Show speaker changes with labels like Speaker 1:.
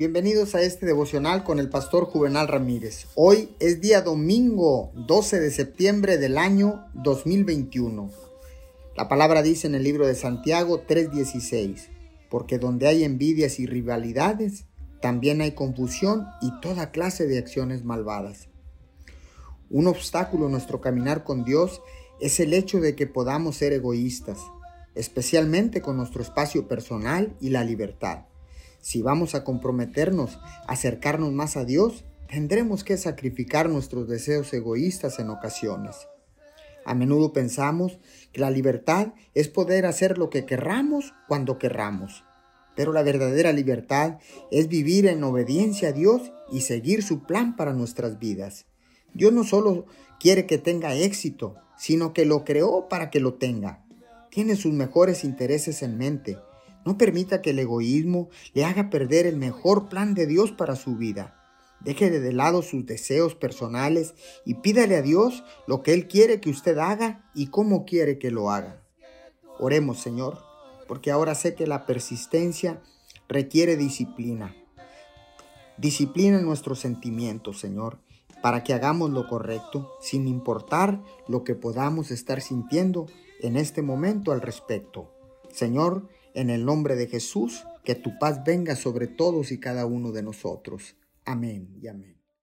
Speaker 1: Bienvenidos a este devocional con el pastor Juvenal Ramírez. Hoy es día domingo 12 de septiembre del año 2021. La palabra dice en el libro de Santiago 3:16, porque donde hay envidias y rivalidades, también hay confusión y toda clase de acciones malvadas. Un obstáculo en nuestro caminar con Dios es el hecho de que podamos ser egoístas, especialmente con nuestro espacio personal y la libertad. Si vamos a comprometernos a acercarnos más a Dios, tendremos que sacrificar nuestros deseos egoístas en ocasiones. A menudo pensamos que la libertad es poder hacer lo que querramos cuando querramos. Pero la verdadera libertad es vivir en obediencia a Dios y seguir su plan para nuestras vidas. Dios no solo quiere que tenga éxito, sino que lo creó para que lo tenga. Tiene sus mejores intereses en mente no permita que el egoísmo le haga perder el mejor plan de Dios para su vida. Deje de lado sus deseos personales y pídale a Dios lo que Él quiere que usted haga y cómo quiere que lo haga. Oremos, Señor, porque ahora sé que la persistencia requiere disciplina. Disciplina en nuestros sentimientos, Señor, para que hagamos lo correcto, sin importar lo que podamos estar sintiendo en este momento al respecto. Señor, en el nombre de Jesús, que tu paz venga sobre todos y cada uno de nosotros. Amén y amén.